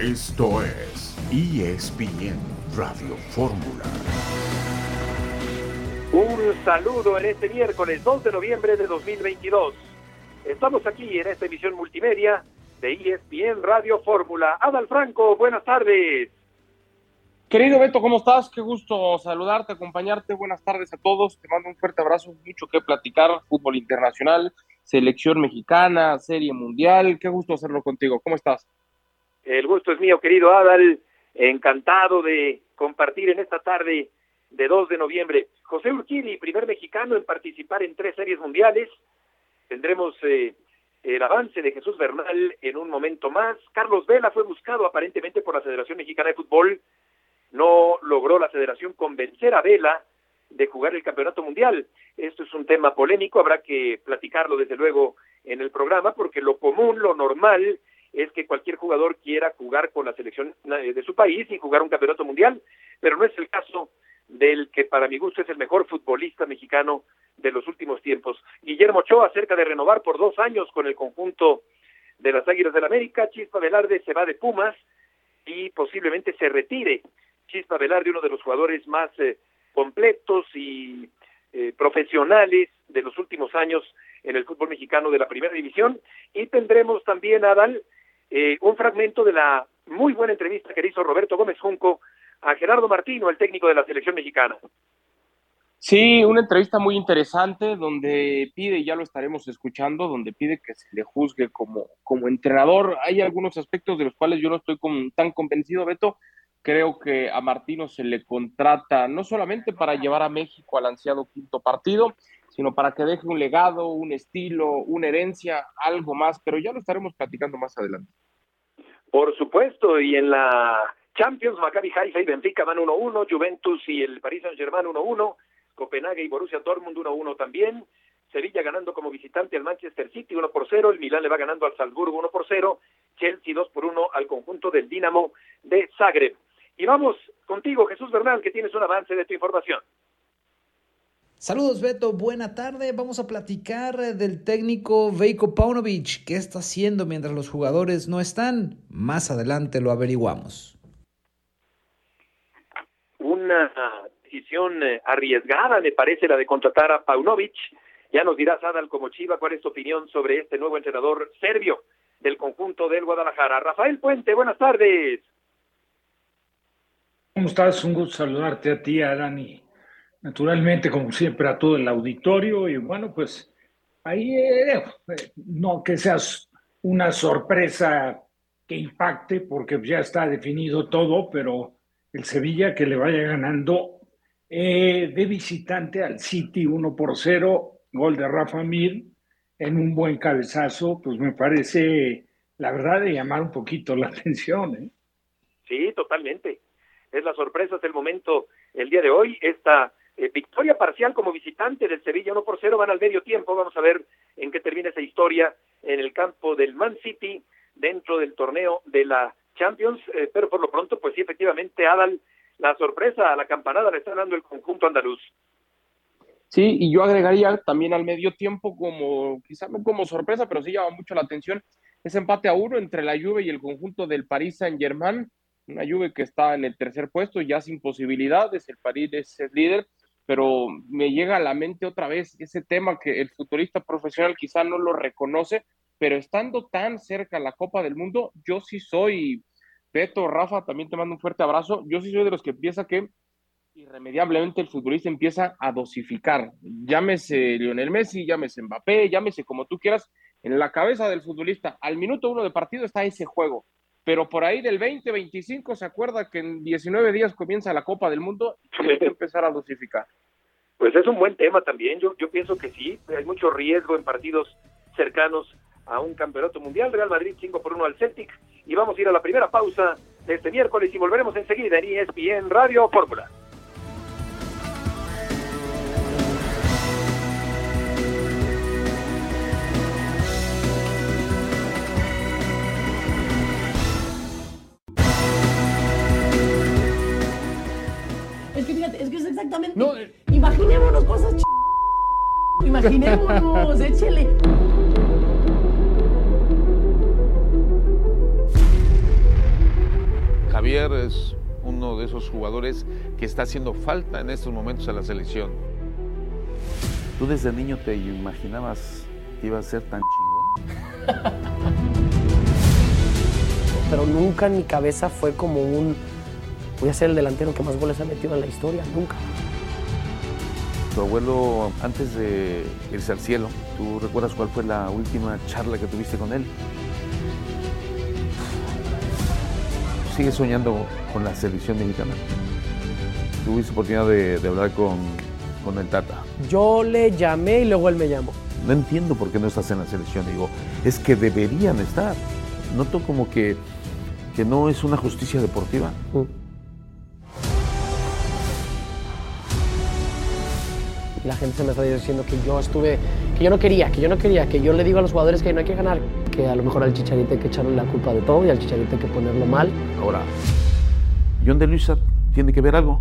Esto es ESPN Radio Fórmula. Un saludo en este miércoles 2 de noviembre de 2022. Estamos aquí en esta emisión multimedia de ESPN Radio Fórmula. Adal Franco, buenas tardes. Querido Beto, ¿cómo estás? Qué gusto saludarte, acompañarte. Buenas tardes a todos. Te mando un fuerte abrazo, mucho que platicar. Fútbol internacional, selección mexicana, serie mundial. Qué gusto hacerlo contigo. ¿Cómo estás? El gusto es mío, querido Adal. Encantado de compartir en esta tarde de 2 de noviembre. José Urquidi, primer mexicano en participar en tres series mundiales. Tendremos eh, el avance de Jesús Bernal en un momento más. Carlos Vela fue buscado aparentemente por la Federación Mexicana de Fútbol. No logró la federación convencer a Vela de jugar el campeonato mundial. Esto es un tema polémico, habrá que platicarlo desde luego en el programa, porque lo común, lo normal, es que cualquier jugador quiera jugar con la selección eh, de su país y jugar un campeonato mundial, pero no es el caso del que para mi gusto es el mejor futbolista mexicano de los últimos tiempos. Guillermo Ochoa, cerca de renovar por dos años con el conjunto de las Águilas del América, Chispa Velarde se va de Pumas y posiblemente se retire. Chispa Velarde, uno de los jugadores más eh, completos y eh, profesionales de los últimos años en el fútbol mexicano de la primera división. Y tendremos también, Adal, eh, un fragmento de la muy buena entrevista que hizo Roberto Gómez Junco a Gerardo Martino, el técnico de la selección mexicana. Sí, una entrevista muy interesante donde pide, ya lo estaremos escuchando, donde pide que se le juzgue como, como entrenador. Hay algunos aspectos de los cuales yo no estoy tan convencido, Beto. Creo que a Martino se le contrata no solamente para llevar a México al ansiado quinto partido, sino para que deje un legado, un estilo, una herencia, algo más, pero ya lo estaremos platicando más adelante. Por supuesto, y en la Champions, Maccabi Haifa y Benfica van 1-1, Juventus y el Paris Saint-Germain 1-1, Copenhague y Borussia Dortmund 1-1 también, Sevilla ganando como visitante al Manchester City 1 por 0, el Milán le va ganando al Salzburgo 1 por 0, Chelsea 2 por 1 al conjunto del Dinamo de Zagreb. Y vamos contigo, Jesús Bernal, que tienes un avance de tu información. Saludos Beto, buena tarde. Vamos a platicar del técnico Veiko Paunovic. ¿Qué está haciendo mientras los jugadores no están? Más adelante lo averiguamos. Una decisión eh, arriesgada me parece la de contratar a Paunovic. Ya nos dirás, Adal, como Chiva, cuál es tu opinión sobre este nuevo entrenador serbio del conjunto del Guadalajara. Rafael Puente, buenas tardes. ¿Cómo estás? Un gusto saludarte a ti, a Dani naturalmente, como siempre, a todo el auditorio. Y bueno, pues ahí eh, no que seas una sorpresa que impacte, porque ya está definido todo, pero el Sevilla que le vaya ganando eh, de visitante al City 1 por 0, gol de Rafa Mir en un buen cabezazo, pues me parece, la verdad, de llamar un poquito la atención. ¿eh? Sí, totalmente. Es la sorpresa del momento el día de hoy, esta eh, victoria parcial como visitante del Sevilla 1 por 0, van al medio tiempo, vamos a ver en qué termina esa historia en el campo del Man City dentro del torneo de la Champions, eh, pero por lo pronto, pues sí, efectivamente, Adal, la sorpresa a la campanada le está dando el conjunto andaluz. Sí, y yo agregaría también al medio tiempo como, quizá no como sorpresa, pero sí llama mucho la atención, ese empate a uno entre la Juve y el conjunto del Paris Saint-Germain, una Juve que está en el tercer puesto, ya sin posibilidades, el París es el líder, pero me llega a la mente otra vez ese tema que el futurista profesional quizá no lo reconoce, pero estando tan cerca la Copa del Mundo, yo sí soy, Beto, Rafa, también te mando un fuerte abrazo, yo sí soy de los que piensa que irremediablemente el futbolista empieza a dosificar, llámese Lionel Messi, llámese Mbappé, llámese como tú quieras, en la cabeza del futbolista, al minuto uno de partido está ese juego, pero por ahí del 20-25 se acuerda que en 19 días comienza la Copa del Mundo y hay que empezar a dosificar. Pues es un buen tema también, yo, yo pienso que sí, hay mucho riesgo en partidos cercanos a un campeonato mundial, Real Madrid 5 por 1 al Celtic, y vamos a ir a la primera pausa de este miércoles y volveremos enseguida en ESPN Radio Fórmula. Exactamente. No, eh. Imaginémonos cosas ch... Imaginémonos, échele. Javier es uno de esos jugadores que está haciendo falta en estos momentos a la selección. ¿Tú desde niño te imaginabas que iba a ser tan chingón? Pero nunca en mi cabeza fue como un. Voy a ser el delantero que más goles ha metido en la historia. Nunca. Tu abuelo, antes de irse al cielo, ¿tú recuerdas cuál fue la última charla que tuviste con él? ¿Sigues soñando con la selección mexicana? ¿Tuviste oportunidad de, de hablar con, con el Tata? Yo le llamé y luego él me llamó. No entiendo por qué no estás en la selección. Digo, es que deberían estar. Noto como que, que no es una justicia deportiva. Y la gente se me está diciendo que yo estuve, que yo no quería, que yo no quería, que yo le digo a los jugadores que no hay que ganar, que a lo mejor al Chicharito hay que echarle la culpa de todo y al Chicharito hay que ponerlo mal. Ahora, ¿John de Luisa tiene que ver algo?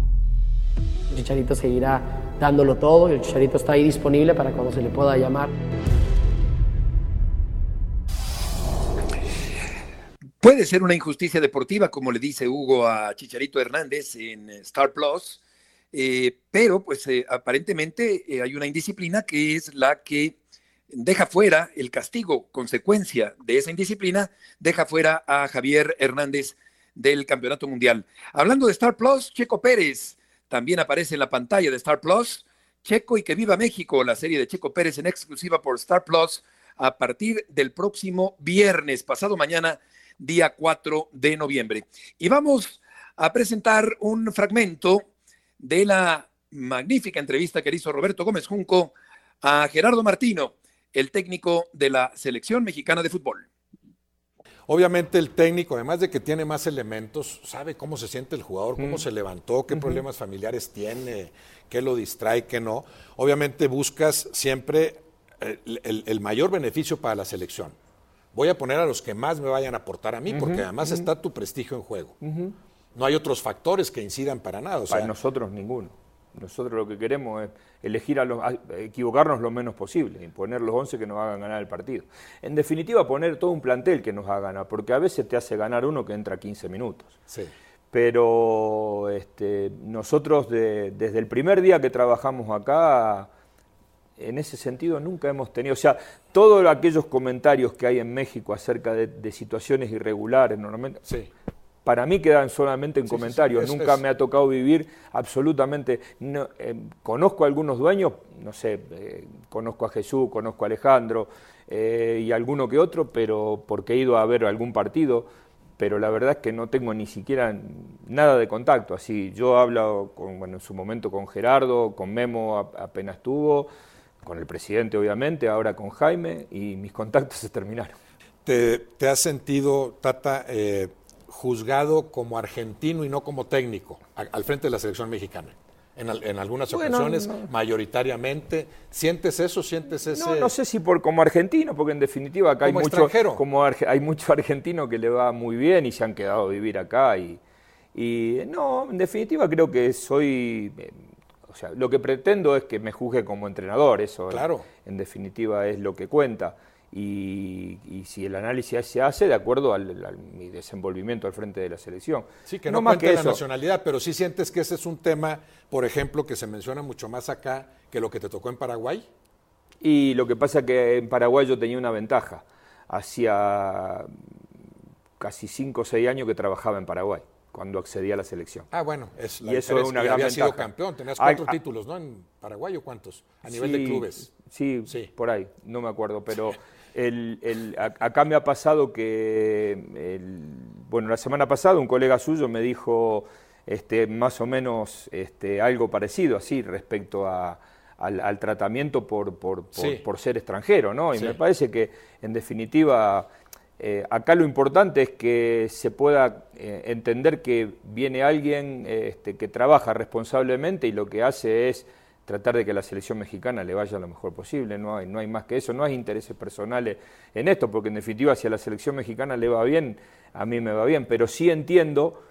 El Chicharito seguirá dándolo todo y el Chicharito está ahí disponible para cuando se le pueda llamar. Puede ser una injusticia deportiva, como le dice Hugo a Chicharito Hernández en Star Plus, eh, pero pues eh, aparentemente eh, hay una indisciplina que es la que deja fuera el castigo, consecuencia de esa indisciplina, deja fuera a Javier Hernández del Campeonato Mundial. Hablando de Star Plus, Checo Pérez también aparece en la pantalla de Star Plus. Checo y que viva México, la serie de Checo Pérez en exclusiva por Star Plus a partir del próximo viernes, pasado mañana, día 4 de noviembre. Y vamos a presentar un fragmento de la magnífica entrevista que le hizo Roberto Gómez Junco a Gerardo Martino, el técnico de la selección mexicana de fútbol. Obviamente el técnico, además de que tiene más elementos, sabe cómo se siente el jugador, cómo Mm. se levantó, qué problemas familiares tiene, qué lo distrae, qué no. Obviamente buscas siempre el, el- el mayor beneficio para la selección. Voy a poner a los que más me vayan a aportar a mí, porque además está tu prestigio en juego. No hay otros factores que incidan para nada. O sea, Para nosotros ninguno. Nosotros lo que queremos es elegir a los, a- equivocarnos lo menos posible y poner los 11 que nos hagan ganar el partido. En definitiva, poner todo un plantel que nos haga ganar, porque a veces te hace ganar uno que entra 15 minutos. sí. Pero este, nosotros de- desde el primer día que trabajamos acá, en ese sentido nunca hemos tenido, o sea, todos aquellos comentarios que hay en México acerca de, de situaciones irregulares, normalmente, para mí quedan solamente en Sí, sí, sí, comentarios. Nunca es. me ha tocado vivir absolutamente. no, eh, conozco a algunos dueños, no sé, eh, conozco a Jesús, conozco a Alejandro eh, y alguno que otro, pero porque he ido a ver algún partido. Pero la verdad es que no tengo ni siquiera nada de contacto. Así, yo hablo con, bueno, en su momento con Gerardo, con Memo apenas estuvo, con el presidente obviamente, ahora con Jaime, y mis contactos se terminaron. ¿Te, te has sentido, Tata, eh, juzgado como argentino y no como técnico a- al frente de la selección mexicana? En, al- en algunas Bueno, ocasiones, no. mayoritariamente. ¿Sientes eso? ¿Sientes ese...? No, no sé si por como argentino, porque en definitiva acá hay mucho, como arge- hay mucho argentino que le va muy bien y se han quedado a vivir acá y, y, no, en definitiva creo que soy, eh, o sea, lo que pretendo es que me juzgue como entrenador, eso Claro. en definitiva es lo que cuenta. Y, y si el análisis se hace de acuerdo al, al- mi desenvolvimiento al frente de la selección. Sí, que no, más cuenta que la eso. nacionalidad, pero sí sientes que ese es un tema, por ejemplo, que se menciona mucho más acá que lo que te tocó en Paraguay. Y lo que pasa es que en Paraguay yo tenía una ventaja. Hacía casi 5 o 6 años que trabajaba en Paraguay, cuando accedí a la selección. Ah, bueno, es la y eso es una gran habías sido ventaja. campeón, tenías cuatro ah, títulos, ¿no? En Paraguay o cuántos, a nivel de sí, clubes. Sí, por ahí, no me acuerdo, pero el- el- a- acá me ha pasado que, el- bueno, la semana pasada un colega suyo me dijo este, más o menos este, algo parecido así respecto a- al, al tratamiento por, por- por- Sí. por ser extranjero, ¿no? Y Sí. me parece que, en definitiva, eh, acá lo importante es que se pueda eh, entender que viene alguien eh, este, que trabaja responsablemente y lo que hace es tratar de que la selección mexicana le vaya lo mejor posible, no hay, no hay más que eso, no hay intereses personales en esto, porque en definitiva si a la selección mexicana le va bien, a mí me va bien, pero sí entiendo,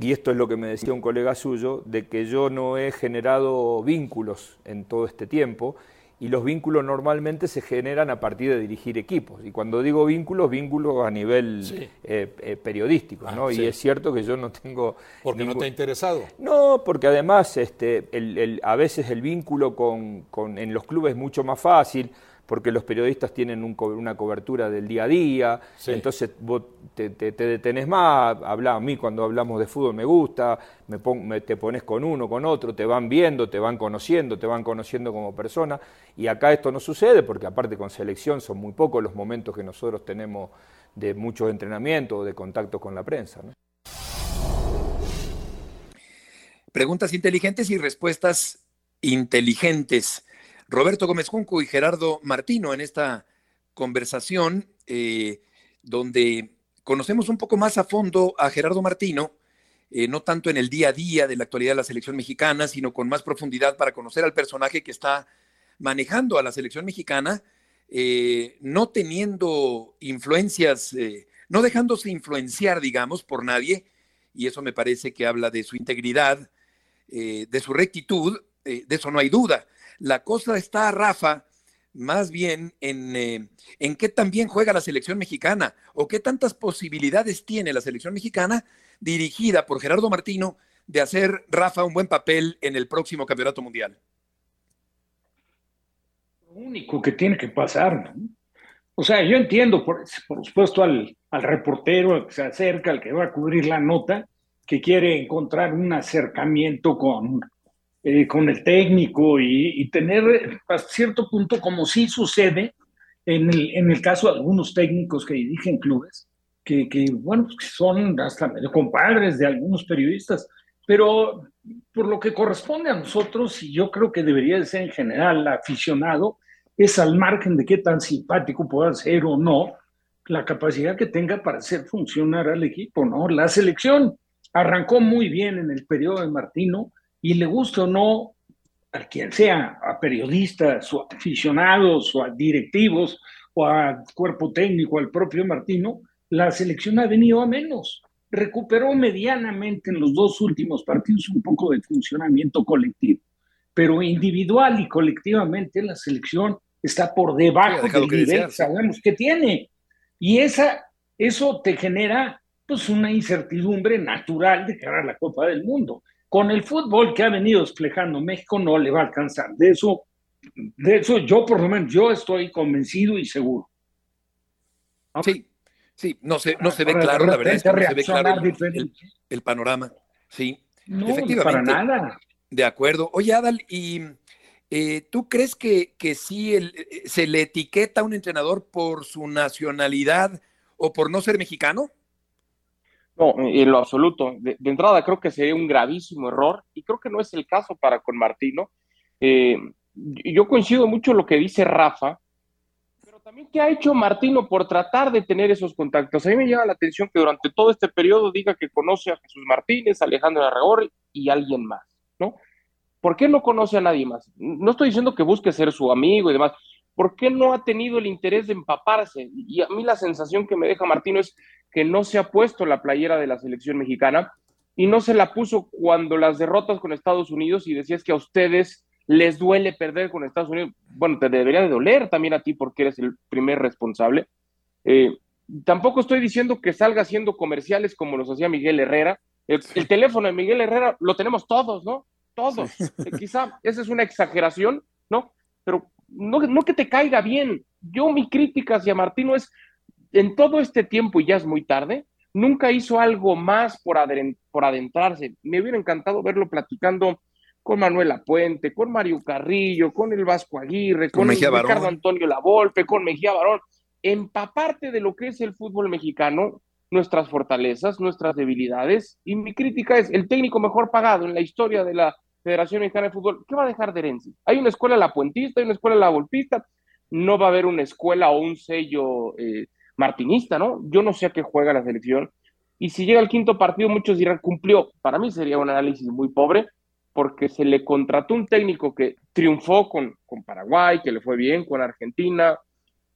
y esto es lo que me decía un colega suyo, de que yo no he generado vínculos en todo este tiempo y los vínculos normalmente se generan a partir de dirigir equipos. Y cuando digo vínculos, vínculos a nivel eh, eh, periodístico, ¿no? Ah, y es cierto que yo no tengo... Porque no te ha interesado. No, porque además este, a veces el vínculo con, con, en los clubes es mucho más fácil porque los periodistas tienen una cobertura del día a día, entonces vos te, detenés más, habla, a mí cuando hablamos de fútbol me gusta, me, te pones con uno, con otro, te van viendo, te van conociendo, te van conociendo como persona, y acá esto no sucede porque aparte con selección son muy pocos los momentos que nosotros tenemos de mucho entrenamiento o de contacto con la prensa. Preguntas inteligentes y respuestas inteligentes. Roberto Gómez Junco y Gerardo Martino en esta conversación eh, donde conocemos un poco más a fondo a Gerardo Martino, eh, no tanto en el día a día de la actualidad de la selección mexicana, sino con más profundidad para conocer al personaje que está manejando a la selección mexicana, eh, no teniendo influencias, no dejándose influenciar, digamos, por nadie, y eso me parece que habla de su integridad, de su rectitud, de eso no hay duda. La cosa está, Rafa, más bien en, eh, en qué tan bien juega la selección mexicana o qué tantas posibilidades tiene la selección mexicana dirigida por Gerardo Martino de hacer, Rafa, un buen papel en el próximo Campeonato Mundial. Lo único que tiene que pasar, O sea, yo entiendo, por, por supuesto, al, al reportero que se acerca, al que va a cubrir la nota, que quiere encontrar un acercamiento con eh, con el técnico y, tener a cierto punto, como sí sucede en el, en el caso de algunos técnicos que dirigen clubes, que, que bueno, pues, son hasta medio compadres de algunos periodistas, pero por lo que corresponde a nosotros, y yo creo que debería de ser en general aficionado, es al margen de qué tan simpático pueda ser o no, la capacidad que tenga para hacer funcionar al equipo, ¿no? La selección arrancó muy bien en el periodo de Martino, y le guste o no a quien sea, a periodistas o a aficionados o a directivos o a cuerpo técnico, al propio Martino, la selección ha venido a menos. Recuperó medianamente en los dos últimos partidos un poco de funcionamiento colectivo, pero individual y colectivamente la selección está por debajo del nivel que sabemos que tiene. Y esa, eso te genera pues una incertidumbre natural de cara a la Copa del Mundo. Con el fútbol que ha venido desplegando México no le va a alcanzar. De eso, de eso yo por lo menos yo estoy convencido y seguro. Sí, sí, no se, no se ve claro, la verdad es que no se ve claro el, panorama. Sí, efectivamente. Para nada. De acuerdo. Oye, Adal, ¿y eh, tú crees que, que sí el, se le etiqueta a un entrenador por su nacionalidad o por no ser mexicano? No, en lo absoluto. De, entrada creo que sería un gravísimo error y creo que no es el caso para con Martino. Eh, yo coincido mucho en lo que dice Rafa, pero también qué ha hecho Martino por tratar de tener esos contactos. A mí me llama la atención que durante todo este periodo diga que conoce a Jesús Martínez, Alejandro Arregor y alguien más, ¿no? ¿Por qué no conoce a nadie más? No estoy diciendo que busque ser su amigo y demás. ¿Por qué no ha tenido el interés de empaparse? Y a mí la sensación que me deja Martino es que no se ha puesto la playera de la selección mexicana y no se la puso cuando las derrotas con Estados Unidos y decías que a ustedes les duele perder con Estados Unidos. Bueno, te debería de doler también a ti porque eres el primer responsable. Eh, tampoco estoy diciendo que salga haciendo comerciales como los hacía Miguel Herrera. El, teléfono de Miguel Herrera lo tenemos todos, ¿no? Todos. Eh, quizá esa es una exageración, ¿no? Pero no, no que te caiga bien. Yo mi crítica hacia Martino es en todo este tiempo, y ya es muy tarde, nunca hizo algo más por, por adentrarse. Me hubiera encantado verlo platicando con Manuela Puente, con Mario Carrillo, con el Vasco Aguirre, con, Ricardo Antonio Lavolpe, con Mejía Barón, empaparte de lo que es el fútbol mexicano, nuestras fortalezas, nuestras debilidades, y mi crítica es el técnico mejor pagado en la historia de la Federación Mexicana de Fútbol, ¿qué va a dejar de herencia? Hay una escuela la puentista, hay una escuela la volpista, no va a haber una escuela o un sello eh, martinista, ¿no? Yo no sé a qué juega la selección. Y si llega al quinto partido, muchos dirán, cumplió. Para mí sería un análisis muy pobre, porque se le contrató un técnico que triunfó con, con Paraguay, que le fue bien, con Argentina,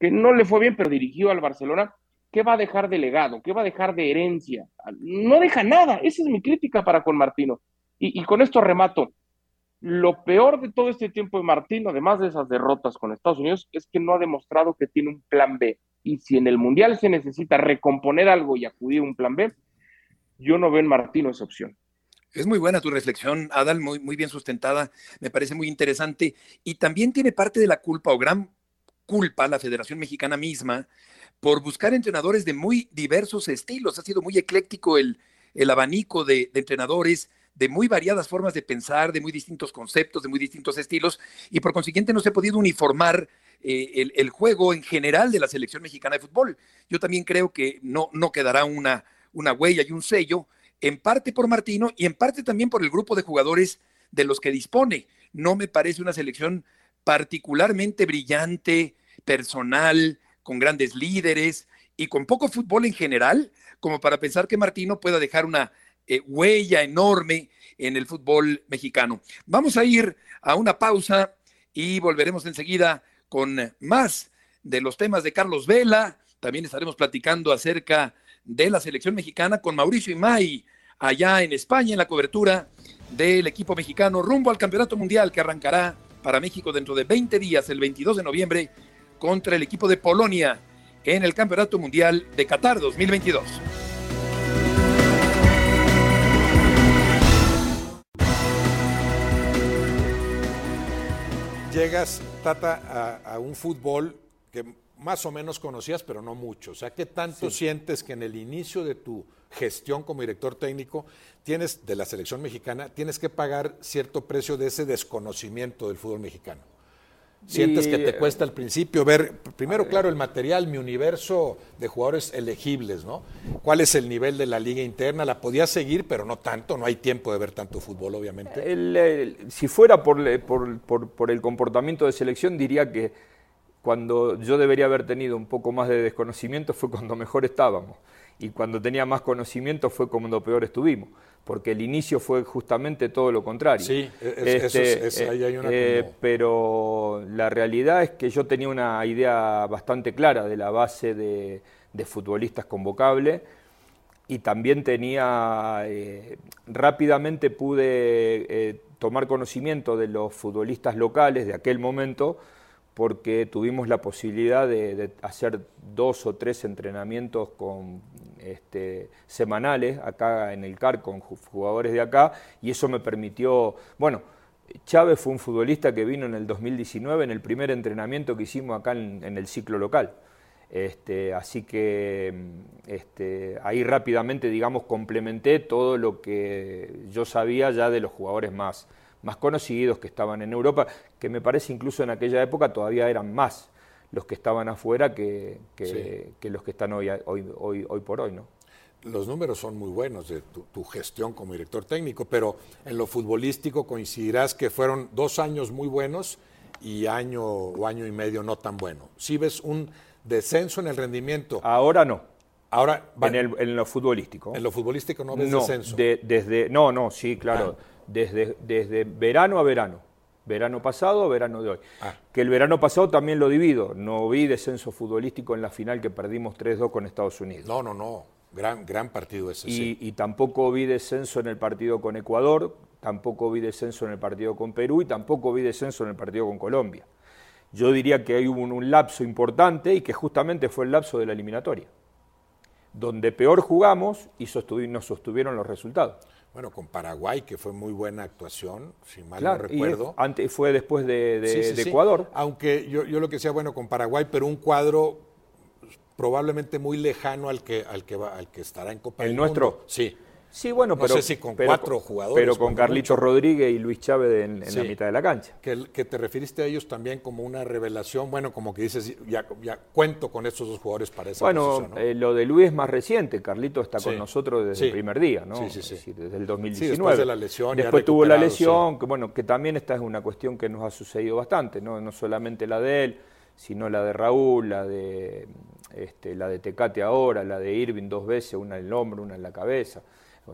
que no le fue bien, pero dirigió al Barcelona. ¿Qué va a dejar de legado? ¿Qué va a dejar de herencia? No deja nada. Esa es mi crítica para con Martino. Y, con esto remato. Lo peor de todo este tiempo de Martín, además de esas derrotas con Estados Unidos, es que no ha demostrado que tiene un plan B. Y si en el Mundial se necesita recomponer algo y acudir a un plan B, yo no veo en Martino esa opción. Es muy buena tu reflexión, Adal, muy, muy bien sustentada, me parece muy interesante. Y también tiene parte de la culpa o gran culpa la Federación Mexicana misma por buscar entrenadores de muy diversos estilos. Ha sido muy ecléctico el, el abanico de, entrenadores de muy variadas formas de pensar, de muy distintos conceptos, de muy distintos estilos, y por consiguiente no se ha podido uniformar eh, el, juego en general de la selección mexicana de fútbol. Yo también creo que no, no quedará una, una huella y un sello, en parte por Martino y en parte también por el grupo de jugadores de los que dispone. No me parece una selección particularmente brillante, personal, con grandes líderes y con poco fútbol en general, como para pensar que Martino pueda dejar una eh, huella enorme en el fútbol mexicano. Vamos a ir a una pausa y volveremos enseguida con más de los temas de Carlos Vela. También estaremos platicando acerca de la selección mexicana con Mauricio Imay allá en España en la cobertura del equipo mexicano rumbo al Campeonato Mundial que arrancará para México dentro de 20 días, el 22 de noviembre, contra el equipo de Polonia en el Campeonato Mundial de Qatar 2022. Llegas, Tata, a, un fútbol que más o menos conocías, pero no mucho. O sea, ¿qué tanto sientes que en el inicio de tu gestión como director técnico tienes de la selección mexicana, tienes que pagar cierto precio de ese desconocimiento del fútbol mexicano? ¿Sientes que te cuesta al principio ver, primero, claro, el material, mi universo de jugadores elegibles, ¿no? ¿Cuál es el nivel de la liga interna? La podías seguir, pero no tanto, no hay tiempo de ver tanto fútbol, obviamente. si fuera por, por, por, el comportamiento de selección, diría que cuando yo debería haber tenido un poco más de desconocimiento fue cuando mejor estábamos. Y cuando tenía más conocimiento fue cuando peor estuvimos porque el inicio fue justamente todo lo contrario. Sí, este, es, ahí hay una eh, pero la realidad es que yo tenía una idea bastante clara de la base de, futbolistas convocables y también tenía, eh, rápidamente pude eh, tomar conocimiento de los futbolistas locales de aquel momento, porque tuvimos la posibilidad de, hacer dos o tres entrenamientos con, este, semanales acá en el CAR con jugadores de acá y eso me permitió, bueno, Chávez fue un futbolista que vino en el 2019 en el primer entrenamiento que hicimos acá en, el ciclo local. Este, así que este, ahí rápidamente, digamos, complementé todo lo que yo sabía ya de los jugadores más, más conocidos que estaban en Europa, que me parece incluso en aquella época todavía eran más los que estaban afuera que, que, los que están hoy, hoy, hoy, hoy por hoy. ¿no? Los números son muy buenos de tu, gestión como director técnico, pero en lo futbolístico coincidirás que fueron dos años muy buenos y año o año y medio no tan bueno. ¿Sí ves un descenso en el rendimiento? Ahora no. Ahora en, el, en, lo futbolístico. En lo futbolístico no ves descenso. desde, no, no, sí, claro. Ah. Desde, desde verano a verano. Verano pasado, verano de hoy. Ah. Que el verano pasado también lo divido. No vi descenso futbolístico en la final que perdimos 3-2 con Estados Unidos. No, no, no. Gran, gran partido ese. Y, y tampoco vi descenso en el partido con Ecuador, tampoco vi descenso en el partido con Perú y tampoco vi descenso en el partido con Colombia. Yo diría que hay un, un lapso importante y que justamente fue el lapso de la eliminatoria, donde peor jugamos y nos sostuvieron los resultados. Bueno, con Paraguay, que fue muy buena actuación, si mal no recuerdo. antes, fue después de, Ecuador. Aunque yo, yo, lo que decía, bueno, con Paraguay, pero un cuadro probablemente muy lejano al que, al que, va, al que estará en Copa ¿El del nuestro? Mundo. Sí. Sí, bueno, no sé si con cuatro jugadores. Pero con Carlitos Rodríguez y Luis Chávez en, la mitad de la cancha. Que, que, te referiste a ellos también como una revelación, bueno, como que dices, ya, ya cuento con estos dos jugadores para esa bueno, Bueno, eh, lo de Luis es más reciente, Carlitos está con nosotros desde el primer día, ¿no? Sí, sí, sí. desde el 2019. después de la lesión. Después tuvo la lesión, que bueno, que también esta es una cuestión que nos ha sucedido bastante, ¿no? No solamente la de él, sino la de Raúl, la de, este, la de Tecate ahora, la de Irving dos veces, una en el hombro, una en la cabeza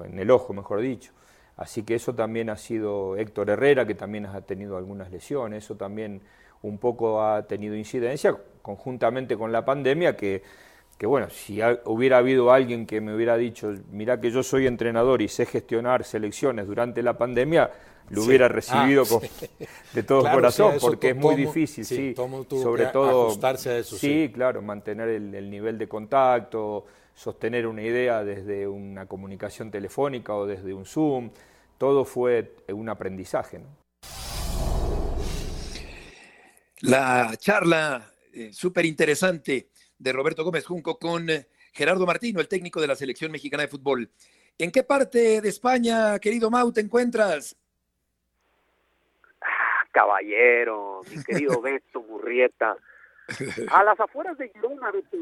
en el ojo, mejor dicho. Así que eso también ha sido Héctor Herrera, que también ha tenido algunas lesiones, eso también un poco ha tenido incidencia, conjuntamente con la pandemia, que, que bueno, si hubiera habido alguien que me hubiera dicho, mira que yo soy entrenador y sé gestionar selecciones durante la pandemia, lo hubiera recibido ah, de todo corazón, porque es muy difícil, sí, sobre todo ajustarse a eso. Sí, claro, mantener el, nivel de contacto, sostener una idea desde una comunicación telefónica o desde un Zoom, todo fue un aprendizaje. La charla eh, súper interesante de Roberto Gómez Junco con eh, Gerardo Martino, el técnico de la selección mexicana de fútbol. ¿En qué parte de España, querido Mau, te encuentras? Ah, caballero, mi querido Beto Murrieta. A las afueras de Girona, Beto.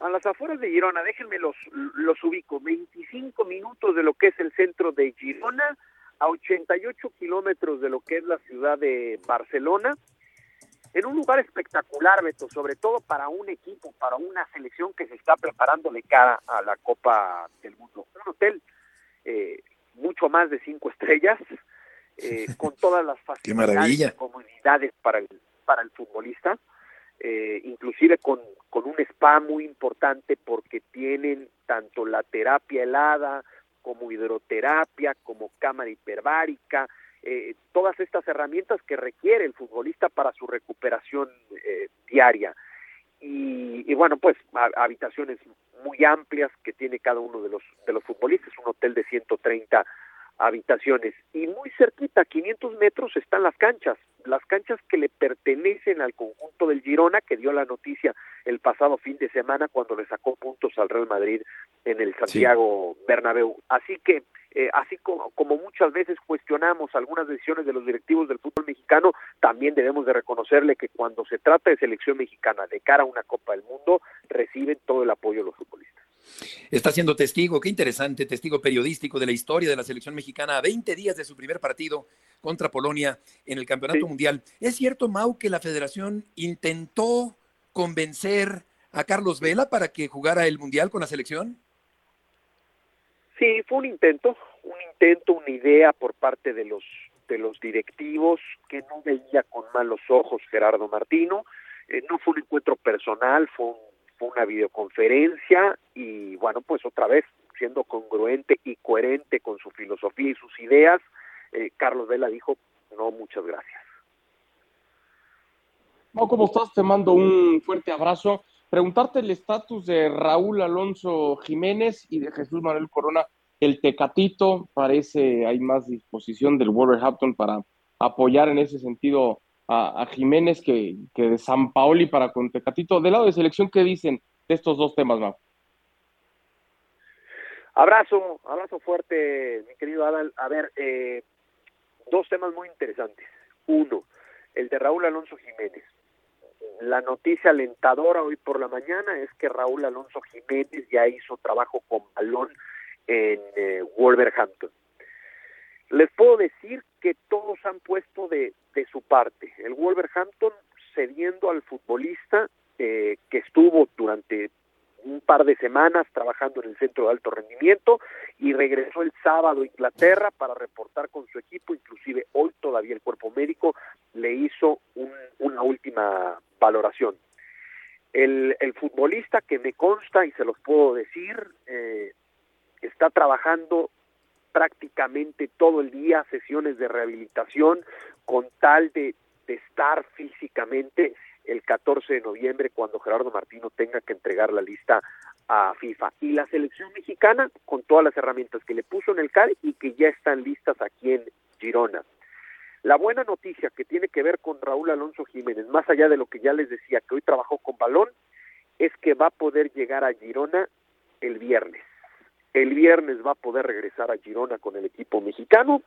A las afueras de Girona, déjenme los, los ubico. 25 minutos de lo que es el centro de Girona, a 88 kilómetros de lo que es la ciudad de Barcelona en un lugar espectacular, Beto, sobre todo para un equipo, para una selección que se está preparando de cara a la Copa del Mundo. Un hotel eh, mucho más de cinco estrellas, eh, con todas las facilidades y comunidades para el, para el futbolista, eh, inclusive con, con un spa muy importante porque tienen tanto la terapia helada como hidroterapia, como cámara hiperbárica, eh, todas estas herramientas que requiere el futbolista para su recuperación eh, diaria. Y, bueno, pues habitaciones muy amplias que tiene cada uno de los, de los futbolistas, un hotel de 130 habitaciones. Y muy cerquita, 500 metros, están las canchas, las canchas que le pertenecen al conjunto del Girona, que dio la noticia el pasado fin de semana cuando le sacó puntos al Real Madrid en el Santiago Bernabéu. Así que eh, así como, como, muchas veces cuestionamos algunas decisiones de los directivos del fútbol mexicano, también debemos de reconocerle que cuando se trata de selección mexicana de cara a una Copa del Mundo, reciben todo el apoyo de los futbolistas. Está siendo testigo, qué interesante, testigo periodístico de la historia de la selección mexicana a 20 días de su primer partido contra Polonia en el Campeonato Mundial. ¿Es cierto, Mau, que la federación intentó convencer a Carlos Vela para que jugara el Mundial con la selección? Sí, fue un intento, un intento, una idea por parte de los de los directivos que no veía con malos ojos Gerardo Martino. Eh, no fue un encuentro personal, fue, una videoconferencia y bueno, pues otra vez siendo congruente y coherente con su filosofía y sus ideas, eh, Carlos Vela dijo, no, muchas gracias. No, ¿cómo estás? Te mando un fuerte abrazo preguntarte el estatus de Raúl Alonso Jiménez y de Jesús Manuel Corona, el Tecatito, parece hay más disposición del Wolverhampton para apoyar en ese sentido a, Jiménez que, que, de San Paoli para con Tecatito. Del lado de selección, ¿qué dicen de estos dos temas, Mau? Abrazo, abrazo fuerte, mi querido Adal. A ver, eh, dos temas muy interesantes. Uno, el de Raúl Alonso Jiménez la noticia alentadora hoy por la mañana es que Raúl Alonso Jiménez ya hizo trabajo con balón en eh, Wolverhampton. Les puedo decir que todos han puesto de, de su parte. El Wolverhampton cediendo al futbolista eh, que estuvo durante un par de semanas trabajando en el centro de alto rendimiento y regresó el sábado a Inglaterra para reportar con su equipo, inclusive hoy todavía el cuerpo médico le hizo una última valoración. El, futbolista que me consta y se los puedo decir, eh, está trabajando prácticamente todo el día sesiones de rehabilitación con tal de, estar físicamente el 14 de noviembre cuando Gerardo Martino tenga que entregar la lista a FIFA. Y la selección mexicana con todas las herramientas que le puso en el CAR y que ya están listas aquí en Girona. La buena noticia que tiene que ver con Raúl Alonso Jiménez, más allá de lo que ya les decía, que hoy trabajó con balón, es que va a poder llegar a Girona el viernes. El viernes va a poder regresar a Girona con el equipo mexicano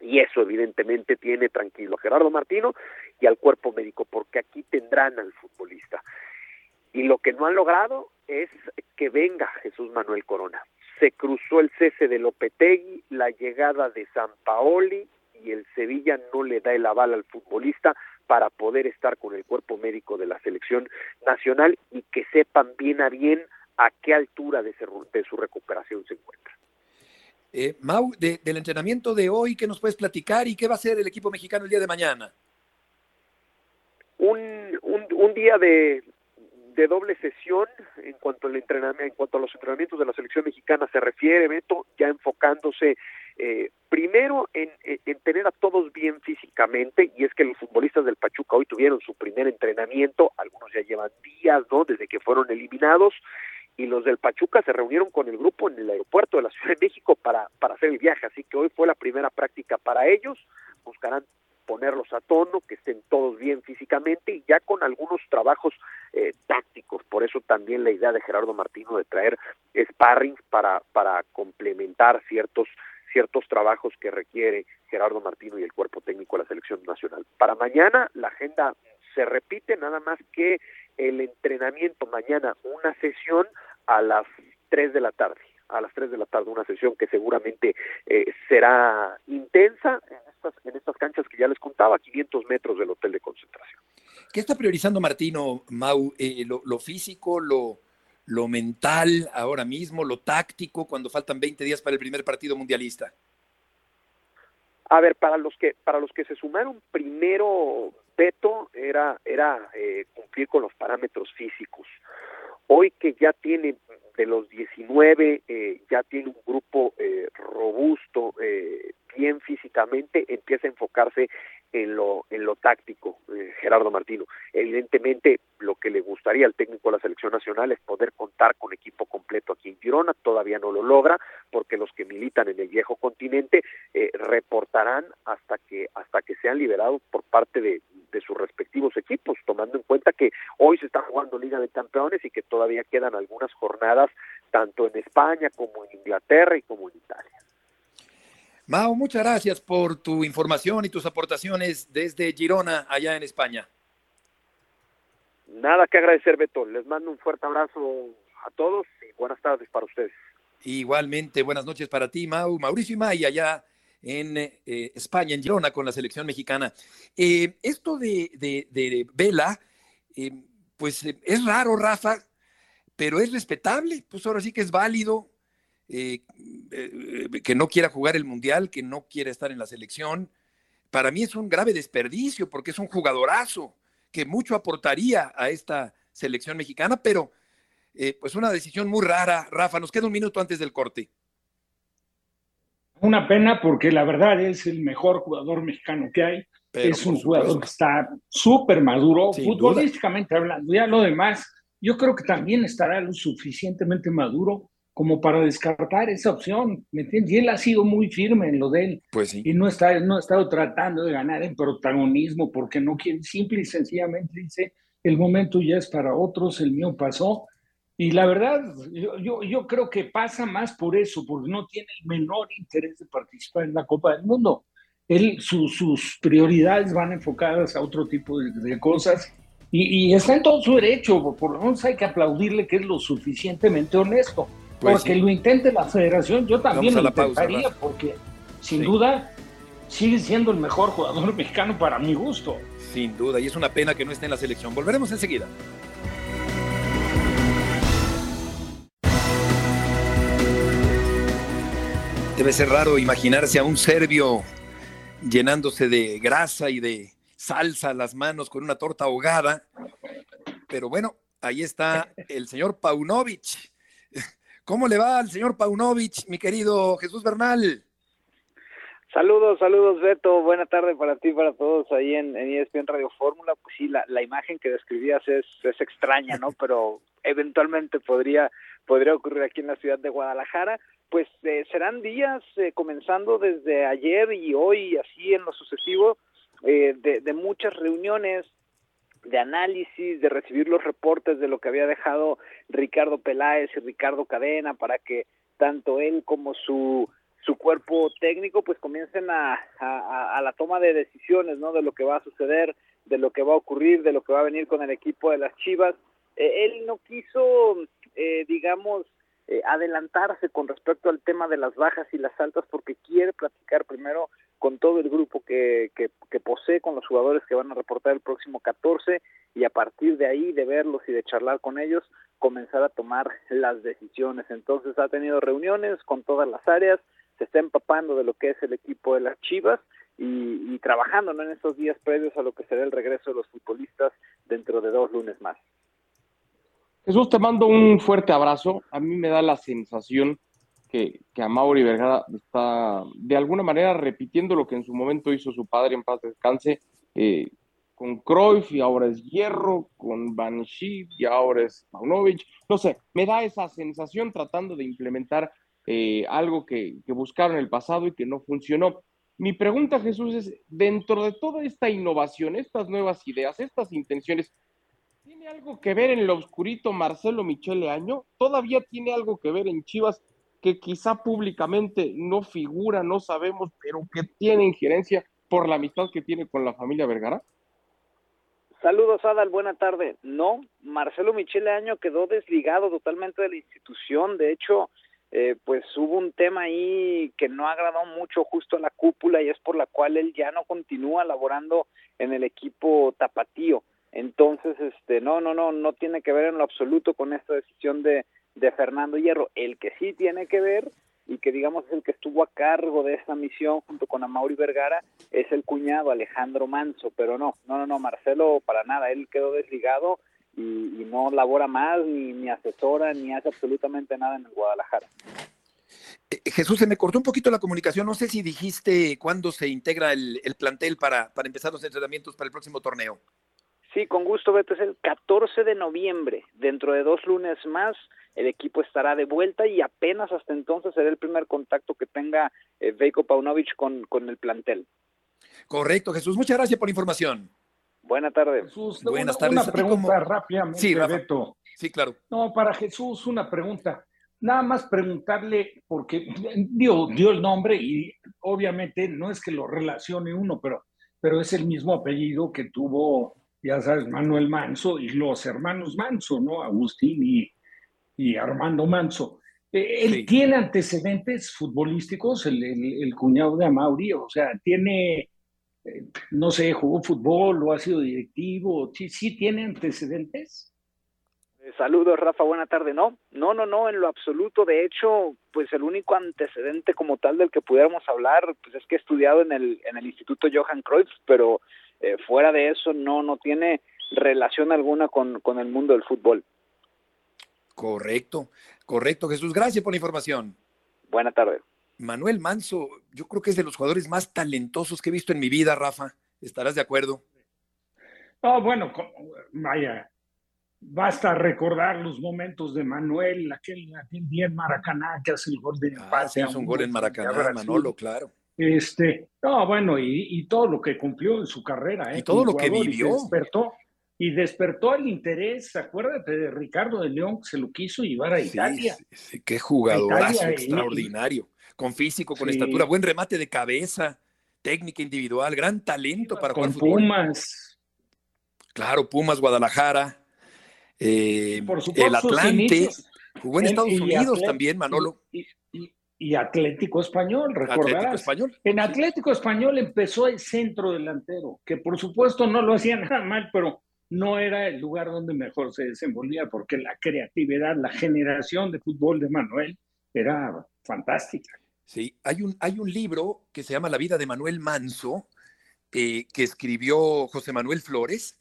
y eso evidentemente tiene tranquilo a Gerardo Martino y al cuerpo médico, porque aquí tendrán al futbolista. Y lo que no han logrado es que venga Jesús Manuel Corona. Se cruzó el cese de Lopetegui, la llegada de San Paoli y el Sevilla no le da el aval al futbolista para poder estar con el cuerpo médico de la selección nacional y que sepan bien a bien a qué altura de, de su recuperación se encuentra. Eh, Mau, del entrenamiento de hoy, ¿qué nos puedes platicar y qué va a hacer el equipo mexicano el día de mañana? Un, un, día de, de doble sesión en cuanto al entrenamiento, en cuanto a los entrenamientos de la selección mexicana se refiere, Beto, ya enfocándose eh, primero en, en, tener a todos bien físicamente, y es que los futbolistas del Pachuca hoy tuvieron su primer entrenamiento, algunos ya llevan días, ¿no? Desde que fueron eliminados, y los del Pachuca se reunieron con el grupo en el aeropuerto de la Ciudad de México para, para hacer el viaje, así que hoy fue la primera práctica para ellos, buscarán ponerlos a tono, que estén todos bien físicamente y ya con algunos trabajos eh, tácticos. Por eso también la idea de Gerardo Martino de traer sparring para, para complementar ciertos ciertos trabajos que requiere Gerardo Martino y el cuerpo técnico de la selección nacional. Para mañana la agenda se repite, nada más que el entrenamiento mañana, una sesión a las 3 de la tarde a las 3 de la tarde, una sesión que seguramente eh, será intensa en estas, en estas canchas que ya les contaba, 500 metros del hotel de concentración. ¿Qué está priorizando Martino, Mau? Eh, lo, físico, lo, lo mental ahora mismo, lo táctico, cuando faltan 20 días para el primer partido mundialista? A ver, para los que para los que se sumaron primero, Beto, era era eh, cumplir con los parámetros físicos. Hoy que ya tiene de los 19, eh, ya tiene un grupo eh, robusto, eh, bien físicamente, empieza a enfocarse en lo, en lo táctico, eh, Gerardo Martino. Evidentemente, lo que le gustaría al técnico de la selección nacional es poder contar con equipo completo aquí en Girona, todavía no lo logra, porque los que militan en el viejo continente eh, reportarán hasta que, hasta que sean liberados por parte de, de sus respectivos equipos, tomando en cuenta que hoy se está jugando Liga de Campeones y que todavía quedan algunas jornadas tanto en España como en Inglaterra y como en Italia. Mao, muchas gracias por tu información y tus aportaciones desde Girona, allá en España. Nada que agradecer, Beto. Les mando un fuerte abrazo a todos y buenas tardes para ustedes. Igualmente, buenas noches para ti, Mau. Mauricio y May, allá en eh, España, en Girona, con la selección mexicana. Eh, esto de, de, Vela, eh, pues es raro, Rafa, pero es respetable, pues ahora sí que es válido. Eh, eh, que no quiera jugar el Mundial, que no quiera estar en la selección. Para mí es un grave desperdicio porque es un jugadorazo que mucho aportaría a esta selección mexicana, pero eh, pues una decisión muy rara. Rafa, nos queda un minuto antes del corte. Una pena porque la verdad es el mejor jugador mexicano que hay. es un jugador que está súper maduro, futbolísticamente hablando. Ya lo demás, yo creo que también estará lo suficientemente maduro como para descartar esa opción, ¿me entiendes? Y él ha sido muy firme en lo de él. Pues sí. Y no, está, no ha estado tratando de ganar en protagonismo porque no quiere, simple y sencillamente dice, el momento ya es para otros, el mío pasó. Y la verdad, yo, yo, creo que pasa más por eso, porque no tiene el menor interés de participar en la Copa del Mundo. Él, sus prioridades van enfocadas a otro tipo de, cosas y, y, está en todo su derecho, por lo menos hay que aplaudirle que es lo suficientemente honesto. Pues porque lo intente la federación, yo también lo intentaría, porque sin duda sigue siendo el mejor jugador mexicano para mi gusto. Sin duda, y es una pena que no esté en la selección. Volveremos enseguida. Debe ser raro imaginarse a un serbio llenándose de grasa y de salsa las manos con una torta ahogada. Pero bueno, ahí está el señor Paunovic ¿Cómo le va al señor Paunovic, mi querido Jesús Bernal? Saludos, saludos Beto, buena tarde para ti, para todos ahí en, en ESPN Radio Fórmula. Pues sí, la, la imagen que describías es, es extraña, ¿no? Pero eventualmente podría, podría ocurrir aquí en la ciudad de Guadalajara. Pues eh, serán días eh, comenzando desde ayer y hoy, así en lo sucesivo, eh, de, muchas reuniones, de análisis, de recibir los reportes de lo que había dejado Ricardo Peláez y Ricardo Cadena para que tanto él como su su cuerpo técnico pues comiencen a, a, la toma de decisiones no de lo que va a suceder de lo que va a ocurrir de lo que va a venir con el equipo de las Chivas eh, él no quiso eh, digamos eh, adelantarse con respecto al tema de las bajas y las altas porque quiere platicar primero con todo el grupo que, que, que, posee, con los jugadores que van a reportar el próximo 14 y a partir de ahí de verlos y de charlar con ellos comenzar a tomar las decisiones. Entonces ha tenido reuniones con todas las áreas, se está empapando de lo que es el equipo de las Chivas y, y trabajando ¿no? en estos días previos a lo que será el regreso de los futbolistas dentro de dos lunes más. Jesús, te mando un fuerte abrazo. A mí me da la sensación que, que a Mauri Vergara está de alguna manera repitiendo lo que en su momento hizo su padre en paz descanse eh, con Cruyff y ahora es Hierro, con Schiff y ahora es Paunovic. No sé, me da esa sensación tratando de implementar eh, algo que, que buscaron en el pasado y que no funcionó. Mi pregunta, Jesús, es, dentro de toda esta innovación, estas nuevas ideas, estas intenciones, ¿tiene algo que ver en lo oscurito Marcelo Michele Año? ¿Todavía tiene algo que ver en Chivas que quizá públicamente no figura, no sabemos, pero que tiene injerencia por la amistad que tiene con la familia Vergara? Saludos, Adal, buena tarde. No, Marcelo Michele Año quedó desligado totalmente de la institución. De hecho, eh, pues hubo un tema ahí que no agradó mucho justo a la cúpula y es por la cual él ya no continúa laborando en el equipo tapatío. Entonces, este, no, no, no, no tiene que ver en lo absoluto con esta decisión de, de Fernando Hierro. El que sí tiene que ver y que digamos es el que estuvo a cargo de esta misión junto con Amaury Vergara es el cuñado Alejandro Manso, pero no, no, no, no, Marcelo para nada, él quedó desligado y, no labora más, ni, ni asesora, ni hace absolutamente nada en el Guadalajara. Eh, Jesús, se me cortó un poquito la comunicación. No sé si dijiste cuándo se integra el, el plantel para, para empezar los entrenamientos para el próximo torneo. Sí, con gusto, Beto. Es el 14 de noviembre. Dentro de dos lunes más, el equipo estará de vuelta y apenas hasta entonces será el primer contacto que tenga eh, Veiko Paunovic con, con el plantel. Correcto, Jesús. Muchas gracias por la información. Buenas tardes. Jesús, Buenas una, tardes. Una pregunta rápidamente, Sí. Beto. Sí, claro. No, para Jesús, una pregunta. Nada más preguntarle, porque dio, dio el nombre y obviamente no es que lo relacione uno, pero, pero es el mismo apellido que tuvo, ya sabes, Manuel Manso y los hermanos Manso, ¿no? Agustín y, y Armando Manso. Eh, ¿Él Sí. tiene antecedentes futbolísticos, el, el- el cuñado de Amauri? O sea, tiene, eh, no sé, jugó fútbol o ha sido directivo, ¿sí, sí tiene antecedentes? Eh, Saludos, Rafa, buena tarde. No, no, no, no, en lo absoluto. De hecho, pues el único antecedente como tal del que pudiéramos hablar, pues es que he estudiado en el, en el Instituto Johan Cruyff, pero eh, fuera de eso no, no tiene relación alguna con, con el mundo del fútbol. Correcto, correcto, Jesús. Gracias por la información. Buena tarde. Manuel Manso, yo creo que es de los jugadores más talentosos que he visto en mi vida, Rafa. ¿Estarás de acuerdo? No, bueno, vaya, basta recordar los momentos de Manuel, aquel, aquel día en Maracaná que hace el gol de Ah, empate. sí, a hizo un gol en Maracaná. Manolo, claro. Este, no, bueno, y, y todo lo que cumplió en su carrera, ¿eh? Y todo lo que jugador, y vivió. despertó, y despertó el interés, acuérdate de Ricardo de León, que se lo quiso llevar a Sí, Italia. sí, qué jugadorazo Italia, y- extraordinario. Con físico, con Sí. estatura, buen remate de cabeza, técnica individual, gran talento para con jugar fútbol. Pumas. Claro, Pumas, Guadalajara, eh, Por supuesto, el Atlante. Jugó en Estados Unidos también, Manolo. Y, y- Atlético Español, Atlético recordarás. Español. En Atlético Español empezó el centro delantero, que por supuesto no lo hacía nada mal, pero no era el lugar donde mejor se desenvolvía, porque la creatividad, la generación de fútbol de Manuel era fantástica. Sí, hay un, hay un libro que se llama La vida de Manuel Manso, eh, que escribió José Manuel Flores,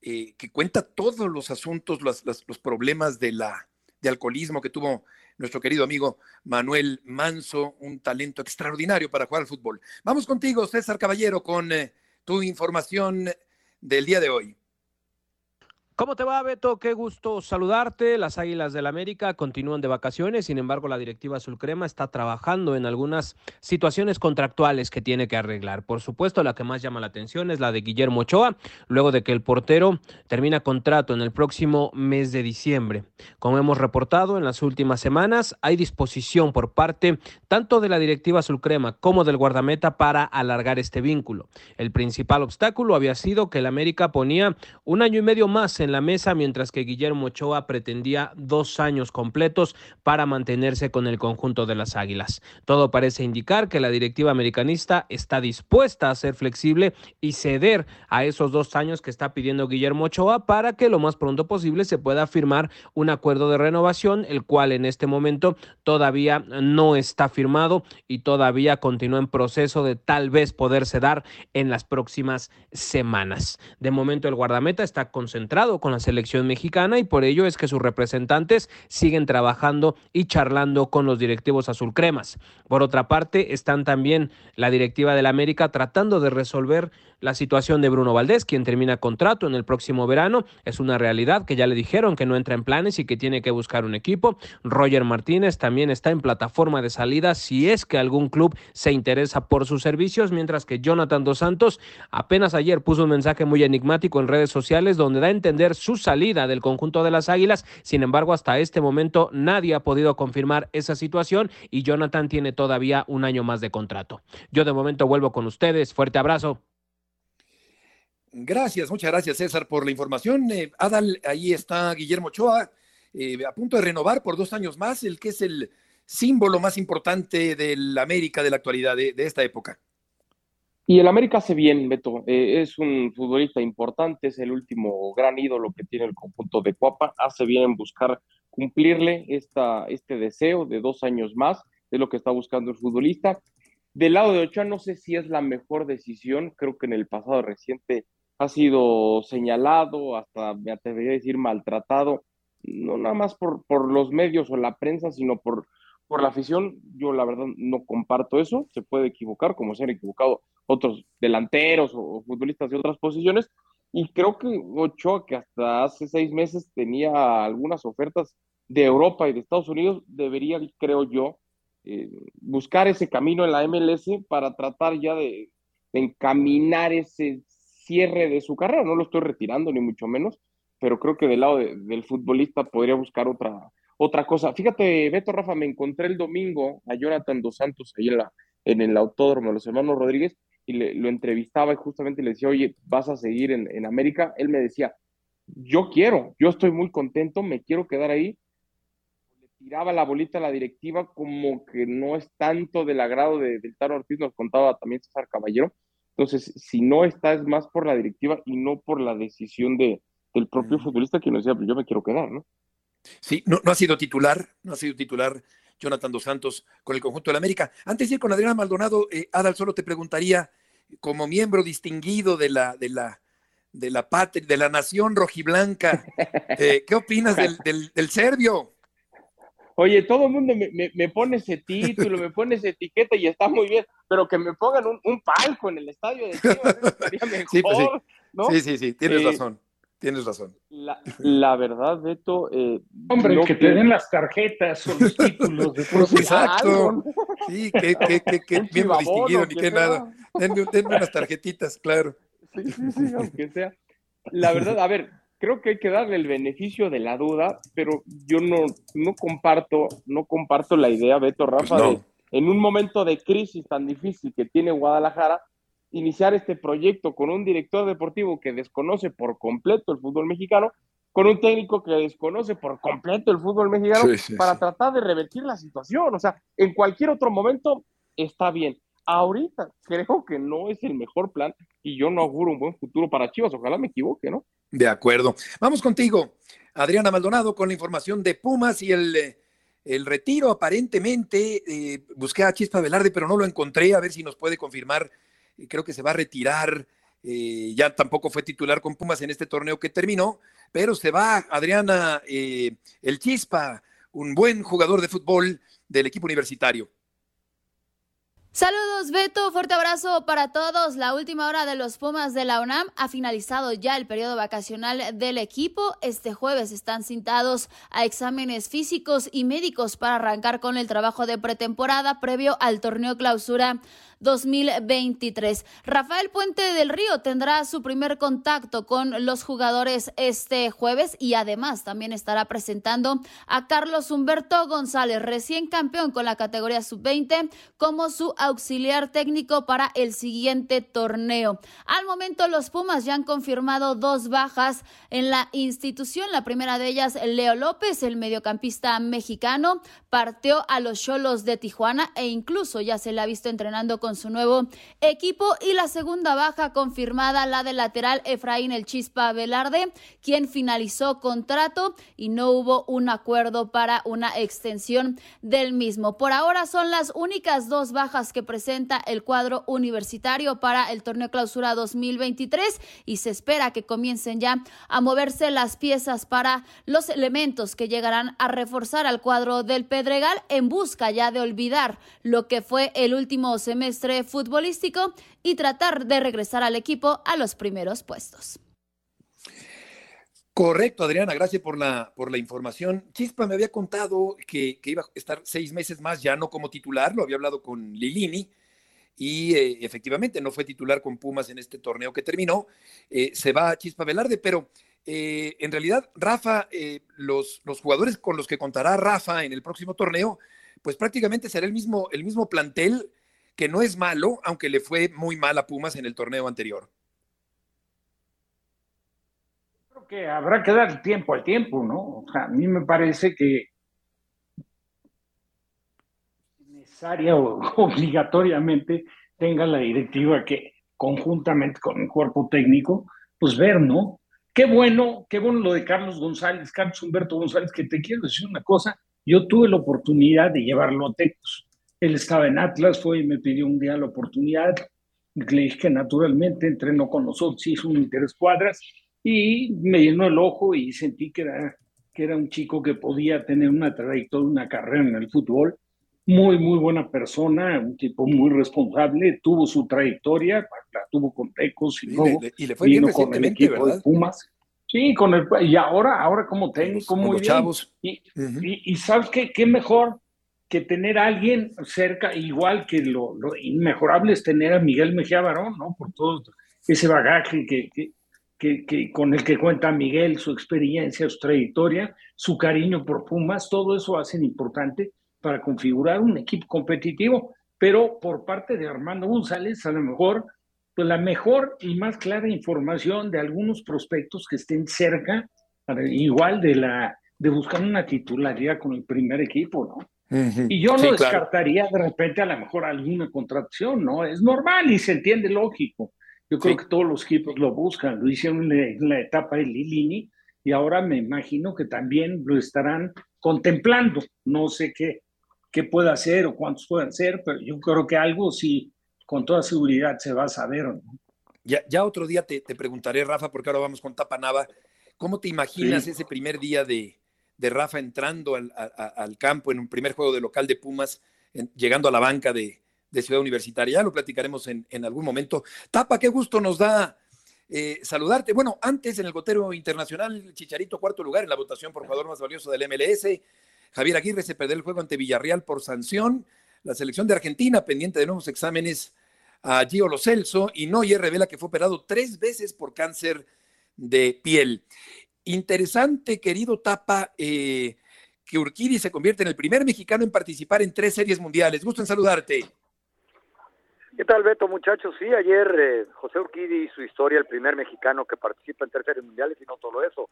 eh, que cuenta todos los asuntos, los, los- los problemas de, la, de alcoholismo que tuvo nuestro querido amigo Manuel Manso, un talento extraordinario para jugar al fútbol. Vamos contigo, César Caballero, con eh, tu información del día de hoy. ¿Cómo te va, Beto? Qué gusto saludarte. Las Águilas del América continúan de vacaciones, sin embargo, la directiva azul crema está trabajando en algunas situaciones contractuales que tiene que arreglar. Por supuesto, la que más llama la atención es la de Guillermo Ochoa, luego de que el portero termina contrato en el próximo mes de diciembre. Como hemos reportado en las últimas semanas, hay disposición por parte tanto de la directiva azul crema como del guardameta para alargar este vínculo. El principal obstáculo había sido que el América ponía un año y medio más en la mesa, mientras que Guillermo Ochoa pretendía dos años completos para mantenerse con el conjunto de las Águilas. Todo parece indicar que la directiva americanista está dispuesta a ser flexible y ceder a esos dos años que está pidiendo Guillermo Ochoa para que lo más pronto posible se pueda firmar un acuerdo de renovación, el cual en este momento todavía no está firmado y todavía continúa en proceso de tal vez poderse dar en las próximas semanas. De momento el guardameta está concentrado con la selección mexicana y por ello es que sus representantes siguen trabajando y charlando con los directivos azulcremas. Por otra parte, están también la directiva del América tratando de resolver la situación de Bruno Valdés, quien termina contrato en el próximo verano. Es una realidad que ya le dijeron que no entra en planes y que tiene que buscar un equipo. Roger Martínez también está en plataforma de salida si es que algún club se interesa por sus servicios, mientras que Jonathan Dos Santos apenas ayer puso un mensaje muy enigmático en redes sociales donde da a entender su salida del conjunto de las Águilas. Sin embargo, hasta este momento nadie ha podido confirmar esa situación y Jonathan tiene todavía un año más de contrato. Yo de momento vuelvo con ustedes. Fuerte abrazo. Gracias, muchas gracias César por la información. Eh, Adal, ahí está Guillermo Ochoa, eh, a punto de renovar por dos años más, el que es el símbolo más importante del América de la actualidad, de, esta época. Y el América hace bien, Beto. Eh, es un futbolista importante, es el último gran ídolo que tiene el conjunto de Cuapa. Hace bien en buscar cumplirle esta, este deseo de dos años más, es lo que está buscando el futbolista. Del lado de Ochoa no sé si es la mejor decisión, creo que en el pasado reciente ha sido señalado, hasta me atrevería a decir maltratado, no nada más por, por los medios o la prensa, sino por, por la afición. Yo la verdad no comparto eso, se puede equivocar, como se han equivocado otros delanteros o, futbolistas de otras posiciones, y creo que Ochoa, que hasta hace seis meses tenía algunas ofertas de Europa y de Estados Unidos, debería, creo yo, eh, buscar ese camino en la MLS para tratar ya de encaminar ese cierre de su carrera. No lo estoy retirando, ni mucho menos, pero creo que del lado del futbolista podría buscar otra, otra cosa. Fíjate, Beto Rafa, me encontré el domingo a Jonathan Dos Santos ahí en, la, en el autódromo de los hermanos Rodríguez y le, lo entrevistaba y justamente le decía, oye, ¿vas a seguir en, en América? Él me decía, yo quiero, yo estoy muy contento, me quiero quedar ahí. Le tiraba la bolita a la directiva como que no es tanto del agrado de, del Taro Ortiz, nos contaba también César Caballero, entonces, si no está, es más por la directiva y no por la decisión de, del propio futbolista que nos decía, yo me quiero quedar, ¿no? Sí, no, no ha sido titular, no ha sido titular Jonathan Dos Santos con el conjunto de la América. Antes de ir con Adriana Maldonado, eh, Adal, solo te preguntaría, como miembro distinguido de la, de la, de la patria, de la nación rojiblanca, eh, ¿qué opinas del, del, del serbio? Oye, todo el mundo me, pone ese título, me pone esa etiqueta y está muy bien, pero que me pongan un, palco en el estadio de Chivas, sería mejor, sí, pues sí. ¿no? sí, sí, sí, tienes eh, razón. Tienes razón. La, verdad, Beto. Eh, Hombre, que te den las tarjetas o los títulos de Exacto. Sí, que, que, que, que bien distinguido, ni que nada. Denme, denme unas tarjetitas, claro. Sí, sí, sí, aunque sea. La verdad, a ver, creo que hay que darle el beneficio de la duda, pero yo no, no comparto, no comparto la idea, Beto Rafa, de en un momento de crisis tan difícil que tiene Guadalajara, iniciar este proyecto con un director deportivo que desconoce por completo el fútbol mexicano, con un técnico que desconoce por completo el fútbol mexicano, para tratar de revertir la situación. O sea, en cualquier otro momento está bien. Ahorita creo que no es el mejor plan y yo no auguro un buen futuro para Chivas. Ojalá me equivoque, ¿no? De acuerdo. Vamos contigo, Adriana Maldonado, con la información de Pumas y el, eh, el retiro. Aparentemente, eh, busqué a Chispa Velarde, pero no lo encontré. A ver si nos puede confirmar. Creo que se va a retirar. Eh, ya tampoco fue titular con Pumas en este torneo que terminó, pero se va Adriana, el Chispa, un buen jugador de fútbol del equipo universitario. Saludos Beto, fuerte abrazo para todos. La última hora de los Pumas de la UNAM ha finalizado ya el periodo vacacional del equipo. Este jueves están cintados a exámenes físicos y médicos para arrancar con el trabajo de pretemporada previo al torneo clausura 2023. Rafael Puente del Río tendrá su primer contacto con los jugadores este jueves y además también estará presentando a Carlos Humberto González, recién campeón con la categoría sub-20, como su auxiliar técnico para el siguiente torneo. Al momento los Pumas ya han confirmado dos bajas en la institución. La primera de ellas, Leo López, el mediocampista mexicano, partió a los Cholos de Tijuana e incluso ya se le ha visto entrenando con con su nuevo equipo. Y la segunda baja confirmada, la del lateral Efraín El Chispa Velarde, quien finalizó contrato y no hubo un acuerdo para una extensión del mismo. Por ahora son las únicas dos bajas que presenta el cuadro universitario para el torneo clausura 2023 y se espera que comiencen ya a moverse las piezas para los elementos que llegarán a reforzar al cuadro del Pedregal en busca ya de olvidar lo que fue el último semestre futbolístico y tratar de regresar al equipo a los primeros puestos. Correcto, Adriana, gracias por la, por la información. Chispa me había contado que, iba a estar seis meses más ya no como titular, lo había hablado con Lilini y eh, efectivamente no fue titular con Pumas en este torneo que terminó. Eh, se va a Chispa Velarde, pero eh, en realidad Rafa, los, los jugadores con los que contará Rafa en el próximo torneo, pues prácticamente será el mismo, el mismo plantel, que no es malo, aunque le fue muy mal a Pumas en el torneo anterior. que habrá que dar tiempo al tiempo, ¿no? O sea, a mí me parece que necesaria o obligatoriamente tenga la directiva que conjuntamente con el cuerpo técnico, pues ver, ¿no? Qué bueno, qué bueno lo de Carlos González, Carlos Humberto González, que te quiero decir una cosa, yo tuve la oportunidad de llevarlo a Tecos. Él estaba en Atlas, fue y me pidió un día la oportunidad, le dije que naturalmente entrenó con nosotros, hizo un interés cuadras, y me llenó el ojo y sentí que era, que era un chico que podía tener una trayectoria, una carrera en el fútbol. Muy, muy buena persona, un tipo muy responsable, tuvo su trayectoria, la tuvo con Tecos y, luego y le, fue bien con el equipo de Pumas. Sí, con el, y ahora, ahora como técnico, muy bien. Chavos. Y, y, sabes qué, qué mejor que tener a alguien cerca, igual que lo, lo, inmejorable es tener a Miguel Mejía Barón, ¿no? Por todo ese bagaje que, que, que, con el que cuenta Miguel, su experiencia, su trayectoria, su cariño por Pumas, todo eso hacen importante para configurar un equipo competitivo. Pero por parte de Armando González, a lo mejor, pues la mejor y más clara información de algunos prospectos que estén cerca, igual de la de buscar una titularidad con el primer equipo, ¿no? Y yo no descartaría de repente a lo mejor alguna contracción, ¿no? Es normal y se entiende lógico. Yo creo que todos los equipos lo buscan, lo hicieron en la, etapa de Lilini y ahora me imagino que también lo estarán contemplando. No sé qué, qué puede hacer o cuántos pueden ser, pero yo creo que algo sí, con toda seguridad se va a saber. ¿no? Ya, ya otro día te, te, preguntaré, Rafa, porque ahora vamos con Tapanava. ¿Cómo te imaginas ese primer día de, de Rafa entrando al, al, campo en un primer juego de local de Pumas, llegando a la banca de, de Ciudad Universitaria. Lo platicaremos en, algún momento. Tapa, qué gusto nos da eh, saludarte. Bueno, antes en el gotero internacional, Chicharito, cuarto lugar en la votación por jugador más valioso del MLS. Javier Aguirre se perdió el juego ante Villarreal por sanción. La selección de Argentina, pendiente de nuevos exámenes a Gio Lo Celso, y Noyer revela que fue operado tres veces por cáncer de piel. Interesante, querido Tapa, eh, que Urquidi se convierte en el primer mexicano en participar en tres series mundiales. Gusto en saludarte. ¿Qué tal, Beto, muchachos? Sí, ayer eh, José Urquidi, su historia, el primer mexicano que participa en tres series mundiales y no solo eso.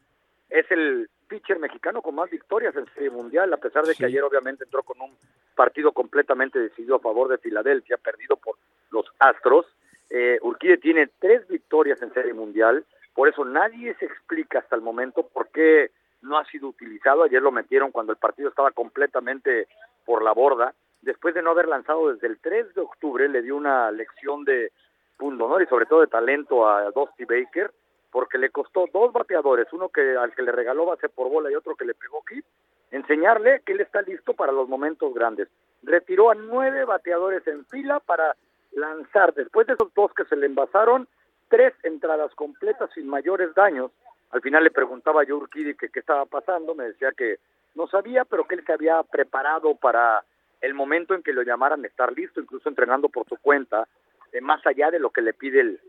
Es el pitcher mexicano con más victorias en serie mundial, a pesar de que ayer obviamente entró con un partido completamente decidido a favor de Filadelfia, perdido por los Astros. Eh, Urquidi tiene tres victorias en serie mundial, por eso nadie se explica hasta el momento por qué no ha sido utilizado. Ayer lo metieron cuando el partido estaba completamente por la borda después de no haber lanzado desde el 3 de octubre, le dio una lección de punto honor y sobre todo de talento a Dusty Baker, porque le costó dos bateadores, uno que al que le regaló base por bola y otro que le pegó hit, enseñarle que él está listo para los momentos grandes. Retiró a nueve bateadores en fila para lanzar, después de esos dos que se le envasaron, tres entradas completas sin mayores daños. Al final le preguntaba yo a Urquidi que qué estaba pasando, me decía que no sabía, pero que él se había preparado para el momento en que lo llamaran estar listo, incluso entrenando por su cuenta, eh, más allá de lo que le pide el,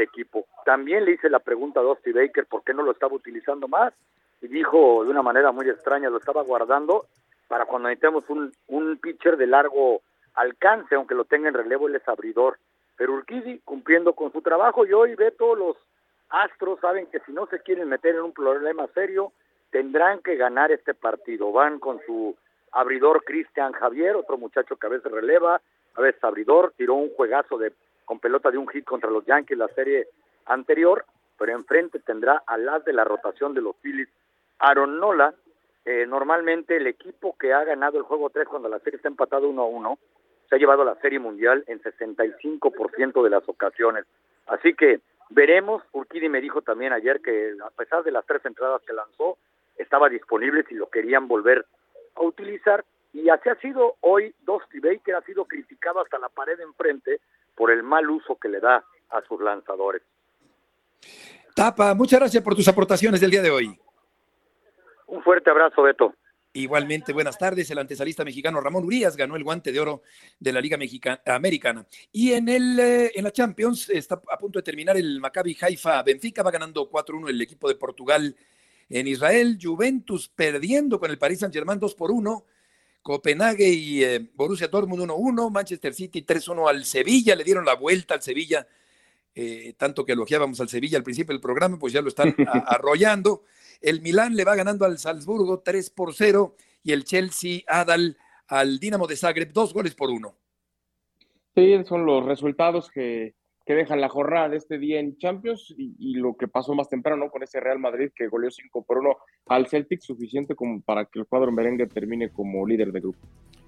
equipo. También le hice la pregunta a Dusty Baker por qué no lo estaba utilizando más y dijo de una manera muy extraña, lo estaba guardando para cuando necesitemos un, un pitcher de largo alcance, aunque lo tenga en relevo, él es abridor. Pero Urquidy cumpliendo con su trabajo y hoy ve todos los astros saben que si no se quieren meter en un problema serio, tendrán que ganar este partido. Van con su abridor Cristian Javier, otro muchacho que a veces releva, a veces abridor, tiró un juegazo de con pelota de un hit contra los Yankees la serie anterior, pero enfrente tendrá a las de la rotación de los Phillies, Aaron Nola, eh, normalmente el equipo que ha ganado el juego 3 cuando la serie está empatada 1 a 1, se ha llevado a la Serie Mundial en 65% de las ocasiones. Así que veremos, Urquidi me dijo también ayer que a pesar de las tres entradas que lanzó, estaba disponible si lo querían volver a utilizar. Y así ha sido hoy Dusty Baker, ha sido criticado hasta la pared enfrente por el mal uso que le da a sus lanzadores. Tapa, muchas gracias por tus aportaciones del día de hoy. Un fuerte abrazo, Beto. Igualmente, buenas tardes. El antesalista mexicano Ramón Urias ganó el guante de oro de la Liga Americana. Y en, el, eh, en la Champions está a punto de terminar el Maccabi Haifa Benfica. Va ganando 4-1 el equipo de Portugal en Israel. Juventus perdiendo con el Paris Saint-Germain 2 por 1. Copenhague y eh, Borussia Dortmund 1-1. Manchester City 3-1 al Sevilla. Le dieron la vuelta al Sevilla. Eh, tanto que elogiábamos al Sevilla al principio del programa, pues ya lo están arrollando. El Milán le va ganando al Salzburgo 3 por 0 y el Chelsea Adal al Dinamo de Zagreb dos goles por uno. Sí, son los resultados que, que dejan la jornada de este día en Champions y, lo que pasó más temprano con ese Real Madrid que goleó 5 por 1 al Celtic, suficiente como para que el cuadro merengue termine como líder de grupo.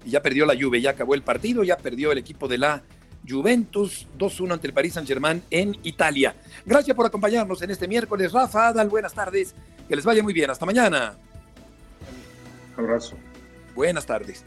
Y ya perdió la Juve, ya acabó el partido, ya perdió el equipo de la Juventus 2-1 ante el Paris Saint-Germain en Italia. Gracias por acompañarnos en este miércoles. Rafa, Adal, buenas tardes. Que les vaya muy bien. Hasta mañana. Abrazo. Buenas tardes.